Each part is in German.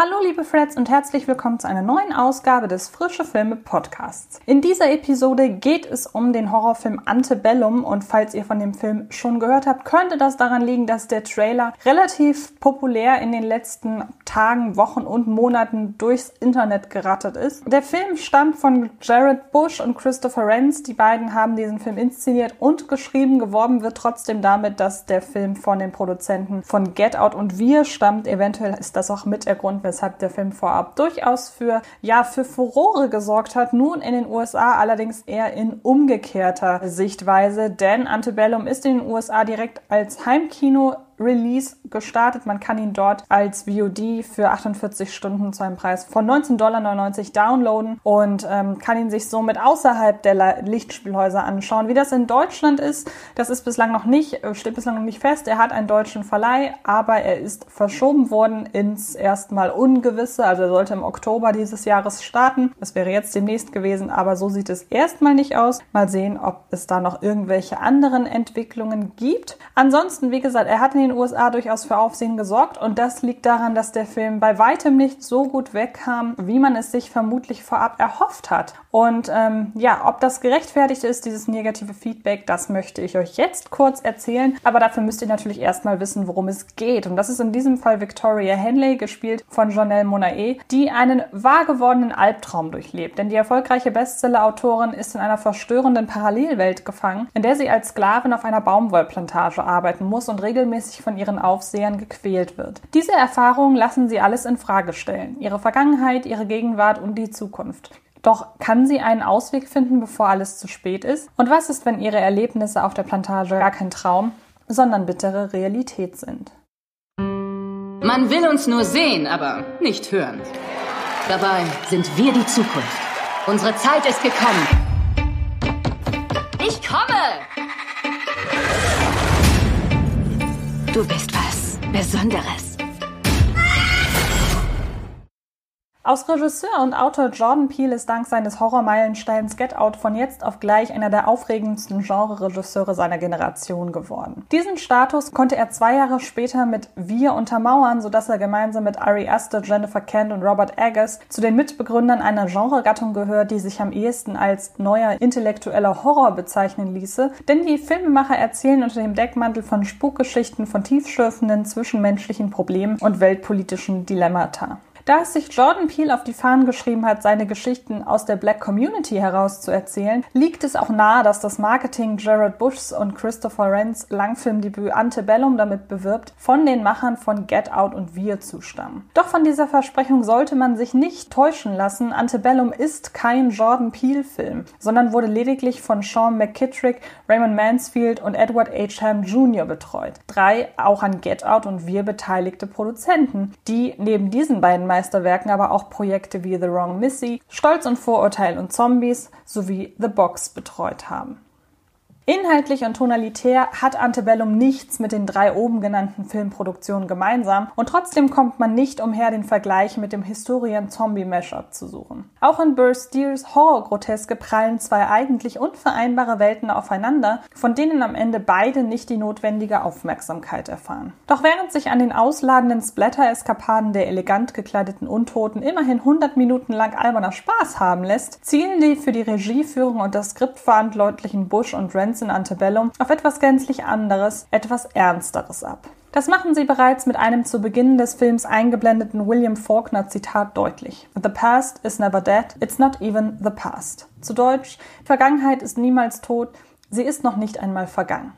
Hallo liebe Freds und herzlich willkommen zu einer neuen Ausgabe des Frische Filme Podcasts. In dieser Episode geht es um den Horrorfilm Antebellum und falls ihr von dem Film schon gehört habt, könnte das daran liegen, dass der Trailer relativ populär in den letzten Tagen, Wochen und Monaten durchs Internet gerattet ist. Der Film stammt von Jared Bush und Christopher Renz. Die beiden haben diesen Film inszeniert und geschrieben. Geworben wird trotzdem damit, dass der Film von den Produzenten von Get Out und Wir stammt. Eventuell ist das auch mit der Grund, weshalb der Film vorab durchaus für, ja, für Furore gesorgt hat. Nun in den USA allerdings eher in umgekehrter Sichtweise, denn Antebellum ist in den USA direkt als Heimkino Release gestartet. Man kann ihn dort als VOD für 48 Stunden zu einem Preis von 19,99 Dollar downloaden und ähm, kann ihn sich somit außerhalb der Lichtspielhäuser anschauen. Wie das in Deutschland ist, das ist bislang noch nicht, äh, steht bislang noch nicht fest. Er hat einen deutschen Verleih, aber er ist verschoben worden ins erstmal Ungewisse. Also er sollte im Oktober dieses Jahres starten. Das wäre jetzt demnächst gewesen, aber so sieht es erstmal nicht aus. Mal sehen, ob es da noch irgendwelche anderen Entwicklungen gibt. Ansonsten, wie gesagt, er hat in den USA durchaus für Aufsehen gesorgt und das liegt daran, dass der Film bei weitem nicht so gut wegkam, wie man es sich vermutlich vorab erhofft hat. Und ähm, ja, ob das gerechtfertigt ist, dieses negative Feedback, das möchte ich euch jetzt kurz erzählen. Aber dafür müsst ihr natürlich erstmal wissen, worum es geht. Und das ist in diesem Fall Victoria Henley, gespielt von Janelle Monae, die einen wahr gewordenen Albtraum durchlebt. Denn die erfolgreiche Bestseller-Autorin ist in einer verstörenden Parallelwelt gefangen, in der sie als Sklavin auf einer Baumwollplantage arbeiten muss und regelmäßig von ihren Aufsehern gequält wird. Diese Erfahrungen lassen sie alles in Frage stellen. Ihre Vergangenheit, ihre Gegenwart und die Zukunft. Doch kann sie einen Ausweg finden, bevor alles zu spät ist? Und was ist, wenn ihre Erlebnisse auf der Plantage gar kein Traum, sondern bittere Realität sind? Man will uns nur sehen, aber nicht hören. Dabei sind wir die Zukunft. Unsere Zeit ist gekommen. Ich komme! Du bist was Besonderes. Aus Regisseur und Autor Jordan Peele ist dank seines Horrormeilensteins Get Out von jetzt auf gleich einer der aufregendsten Genre-Regisseure seiner Generation geworden. Diesen Status konnte er zwei Jahre später mit Wir untermauern, sodass er gemeinsam mit Ari Aster, Jennifer Kent und Robert Eggers zu den Mitbegründern einer Genregattung gehört, die sich am ehesten als neuer intellektueller Horror bezeichnen ließe, denn die Filmemacher erzählen unter dem Deckmantel von Spukgeschichten von tiefschürfenden zwischenmenschlichen Problemen und weltpolitischen Dilemmata. Da es sich Jordan Peele auf die Fahnen geschrieben hat, seine Geschichten aus der Black Community heraus zu erzählen, liegt es auch nahe, dass das Marketing Jared Bushs und Christopher Wrens Langfilmdebüt Antebellum damit bewirbt, von den Machern von Get Out und Wir zu stammen. Doch von dieser Versprechung sollte man sich nicht täuschen lassen. Antebellum ist kein Jordan Peele-Film, sondern wurde lediglich von Sean McKittrick, Raymond Mansfield und Edward H. Ham Jr. betreut. Drei auch an Get Out und Wir beteiligte Produzenten, die neben diesen beiden Meisterwerken aber auch Projekte wie The Wrong Missy, Stolz und Vorurteil und Zombies sowie The Box betreut haben. Inhaltlich und tonalitär hat Antebellum nichts mit den drei oben genannten Filmproduktionen gemeinsam und trotzdem kommt man nicht umher, den Vergleich mit dem Historien-Zombie-Mashup zu suchen. Auch in Burst Steers Horrorgroteske prallen zwei eigentlich unvereinbare Welten aufeinander, von denen am Ende beide nicht die notwendige Aufmerksamkeit erfahren. Doch während sich an den ausladenden Splatter-Eskapaden der elegant gekleideten Untoten immerhin 100 Minuten lang alberner Spaß haben lässt, zielen die für die Regieführung und das Skript verantwortlichen Bush und Renz in Antebellum auf etwas gänzlich anderes, etwas Ernsteres ab. Das machen sie bereits mit einem zu Beginn des Films eingeblendeten William Faulkner Zitat deutlich. The past is never dead, it's not even the past. Zu Deutsch, Vergangenheit ist niemals tot, sie ist noch nicht einmal vergangen.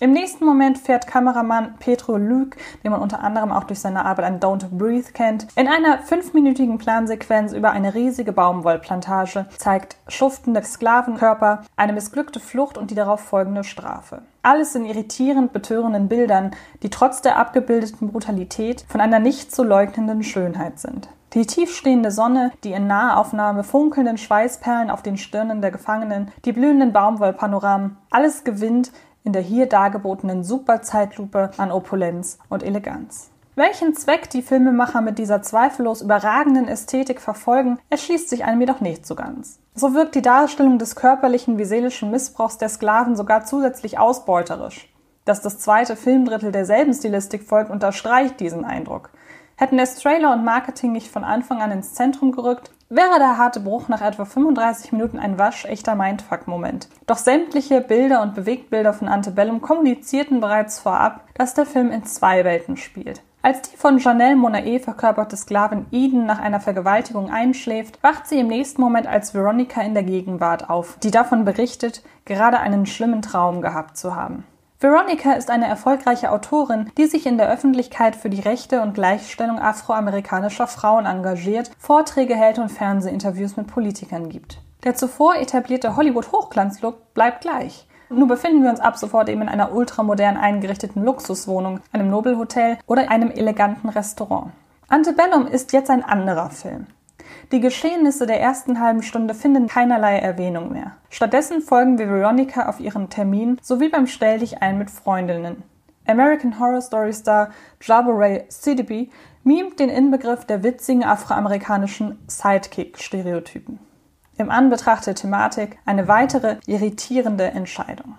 Im nächsten Moment fährt Kameramann Petro Luc, den man unter anderem auch durch seine Arbeit an Don't Breathe kennt, in einer fünfminütigen Plansequenz über eine riesige Baumwollplantage, zeigt schuftende Sklavenkörper, eine missglückte Flucht und die darauf folgende Strafe. Alles in irritierend betörenden Bildern, die trotz der abgebildeten Brutalität von einer nicht zu leugnenden Schönheit sind. Die tiefstehende Sonne, die in Nahaufnahme funkelnden Schweißperlen auf den Stirnen der Gefangenen, die blühenden Baumwollpanoramen, alles gewinnt in der hier dargebotenen Superzeitlupe an Opulenz und Eleganz. Welchen Zweck die Filmemacher mit dieser zweifellos überragenden Ästhetik verfolgen, erschließt sich einem jedoch nicht so ganz. So wirkt die Darstellung des körperlichen wie seelischen Missbrauchs der Sklaven sogar zusätzlich ausbeuterisch. Dass das zweite Filmdrittel derselben Stilistik folgt, unterstreicht diesen Eindruck. Hätten es Trailer und Marketing nicht von Anfang an ins Zentrum gerückt, wäre der harte Bruch nach etwa 35 Minuten ein waschechter Mindfuck-Moment. Doch sämtliche Bilder und Bewegtbilder von Antebellum kommunizierten bereits vorab, dass der Film in zwei Welten spielt. Als die von Janelle Monae verkörperte Sklavin Eden nach einer Vergewaltigung einschläft, wacht sie im nächsten Moment als Veronica in der Gegenwart auf, die davon berichtet, gerade einen schlimmen Traum gehabt zu haben. Veronica ist eine erfolgreiche Autorin, die sich in der Öffentlichkeit für die Rechte und Gleichstellung afroamerikanischer Frauen engagiert, Vorträge hält und Fernsehinterviews mit Politikern gibt. Der zuvor etablierte Hollywood-Hochglanzlook bleibt gleich. Nun befinden wir uns ab sofort eben in einer ultramodern eingerichteten Luxuswohnung, einem Nobelhotel oder einem eleganten Restaurant. Antebellum ist jetzt ein anderer Film. Die Geschehnisse der ersten halben Stunde finden keinerlei Erwähnung mehr. Stattdessen folgen wir Veronica auf ihren Termin sowie beim Stell dich ein mit Freundinnen. American Horror Story Star Jabba Ray Sidibe mimt den Inbegriff der witzigen afroamerikanischen Sidekick-Stereotypen. Im Anbetracht der Thematik eine weitere irritierende Entscheidung.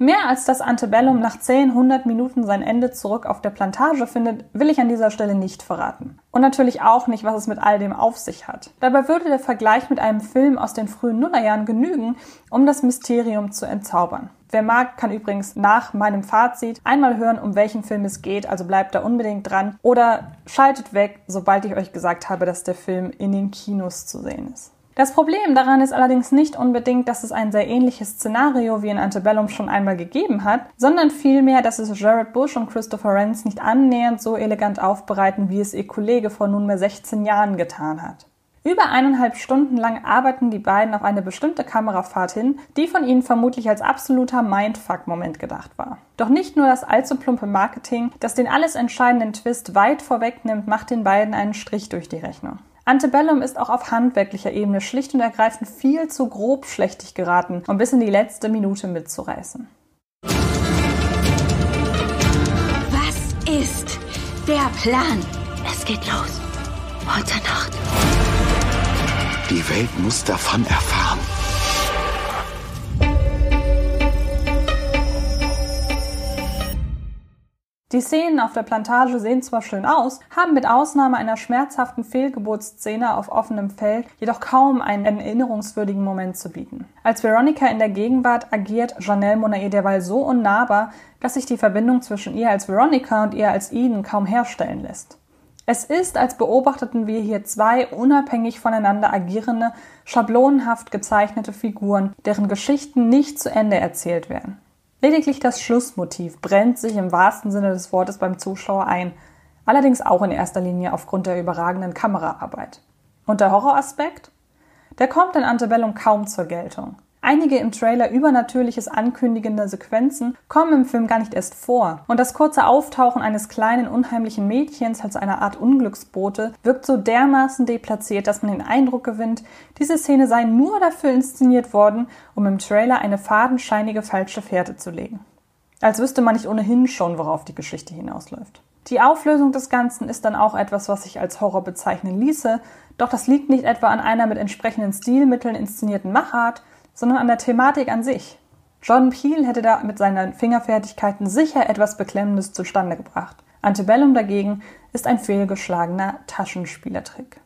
Mehr als das Antebellum nach 10, 100 Minuten sein Ende zurück auf der Plantage findet, will ich an dieser Stelle nicht verraten. Und natürlich auch nicht, was es mit all dem auf sich hat. Dabei würde der Vergleich mit einem Film aus den frühen Nullerjahren genügen, um das Mysterium zu entzaubern. Wer mag, kann übrigens nach meinem Fazit einmal hören, um welchen Film es geht, also bleibt da unbedingt dran oder schaltet weg, sobald ich euch gesagt habe, dass der Film in den Kinos zu sehen ist. Das Problem daran ist allerdings nicht unbedingt, dass es ein sehr ähnliches Szenario wie in Antebellum schon einmal gegeben hat, sondern vielmehr, dass es Jared Bush und Christopher Renz nicht annähernd so elegant aufbereiten, wie es ihr Kollege vor nunmehr 16 Jahren getan hat. Über eineinhalb Stunden lang arbeiten die beiden auf eine bestimmte Kamerafahrt hin, die von ihnen vermutlich als absoluter Mindfuck-Moment gedacht war. Doch nicht nur das allzu plumpe Marketing, das den alles entscheidenden Twist weit vorwegnimmt, macht den beiden einen Strich durch die Rechnung. Antebellum ist auch auf handwerklicher Ebene schlicht und ergreifend viel zu grob schlechtig geraten, um bis in die letzte Minute mitzureißen. Was ist der Plan? Es geht los. Heute Nacht. Die Welt muss davon erfahren. Die Szenen auf der Plantage sehen zwar schön aus, haben mit Ausnahme einer schmerzhaften Fehlgeburtsszene auf offenem Feld jedoch kaum einen erinnerungswürdigen Moment zu bieten. Als Veronica in der Gegenwart agiert Janelle Monae derweil so unnahbar, dass sich die Verbindung zwischen ihr als Veronica und ihr als Eden kaum herstellen lässt. Es ist, als beobachteten wir hier zwei unabhängig voneinander agierende, schablonenhaft gezeichnete Figuren, deren Geschichten nicht zu Ende erzählt werden. Lediglich das Schlussmotiv brennt sich im wahrsten Sinne des Wortes beim Zuschauer ein, allerdings auch in erster Linie aufgrund der überragenden Kameraarbeit. Und der Horroraspekt? Der kommt in Antebellum kaum zur Geltung. Einige im Trailer übernatürliches ankündigende Sequenzen kommen im Film gar nicht erst vor. Und das kurze Auftauchen eines kleinen unheimlichen Mädchens als eine Art Unglücksbote wirkt so dermaßen deplatziert, dass man den Eindruck gewinnt, diese Szene sei nur dafür inszeniert worden, um im Trailer eine fadenscheinige falsche Fährte zu legen. Als wüsste man nicht ohnehin schon, worauf die Geschichte hinausläuft. Die Auflösung des Ganzen ist dann auch etwas, was sich als Horror bezeichnen ließe, doch das liegt nicht etwa an einer mit entsprechenden Stilmitteln inszenierten Machart, sondern an der Thematik an sich. Jordan Peele hätte da mit seinen Fingerfertigkeiten sicher etwas Beklemmendes zustande gebracht. Antebellum dagegen ist ein fehlgeschlagener Taschenspielertrick.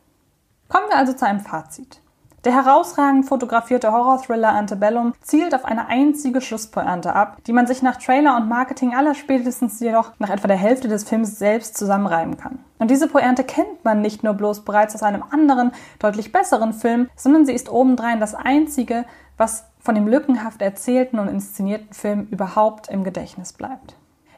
Kommen wir also zu einem Fazit. Der herausragend fotografierte Horror-Thriller Antebellum zielt auf eine einzige Schlusspointe ab, die man sich nach Trailer und Marketing allerspätestens jedoch nach etwa der Hälfte des Films selbst zusammenreimen kann. Und diese Pointe kennt man nicht nur bloß bereits aus einem anderen, deutlich besseren Film, sondern sie ist obendrein das einzige, was von dem lückenhaft erzählten und inszenierten Film überhaupt im Gedächtnis bleibt.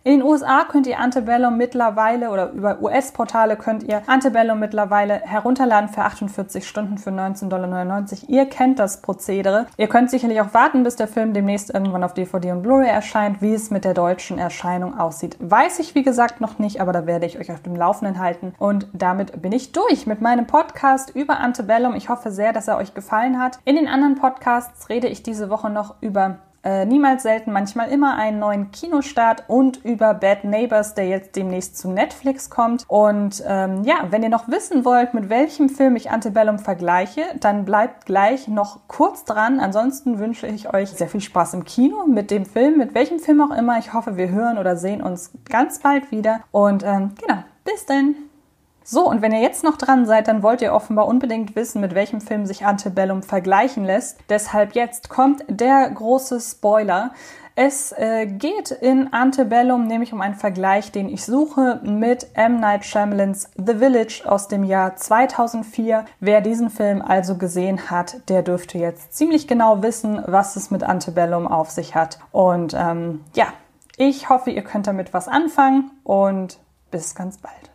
In den USA könnt ihr Antebellum mittlerweile oder über US-Portale könnt ihr Antebellum mittlerweile herunterladen für 48 Stunden für 19,99 Dollar. Ihr kennt das Prozedere. Ihr könnt sicherlich auch warten, bis der Film demnächst irgendwann auf DVD und Blu-ray erscheint. Wie es mit der deutschen Erscheinung aussieht, weiß ich wie gesagt noch nicht, aber da werde ich euch auf dem Laufenden halten. Und damit bin ich durch mit meinem Podcast über Antebellum. Ich hoffe sehr, dass er euch gefallen hat. In den anderen Podcasts rede ich diese Woche noch über äh, Niemals selten, manchmal immer einen neuen Kinostart und über Bad Neighbors, der jetzt demnächst zu Netflix kommt. Und ähm, ja, wenn ihr noch wissen wollt, mit welchem Film ich Antebellum vergleiche, dann bleibt gleich noch kurz dran. Ansonsten wünsche ich euch sehr viel Spaß im Kino mit dem Film, mit welchem Film auch immer. Ich hoffe, wir hören oder sehen uns ganz bald wieder. Und ähm, genau, bis denn. So, und wenn ihr jetzt noch dran seid, dann wollt ihr offenbar unbedingt wissen, mit welchem Film sich Antebellum vergleichen lässt. Deshalb jetzt kommt der große Spoiler. Es äh, geht in Antebellum nämlich um einen Vergleich, den ich suche mit M. Night Shyamalans The Village aus dem Jahr 2004. Wer diesen Film also gesehen hat, der dürfte jetzt ziemlich genau wissen, was es mit Antebellum auf sich hat. Und ähm, ja, ich hoffe, ihr könnt damit was anfangen und bis ganz bald.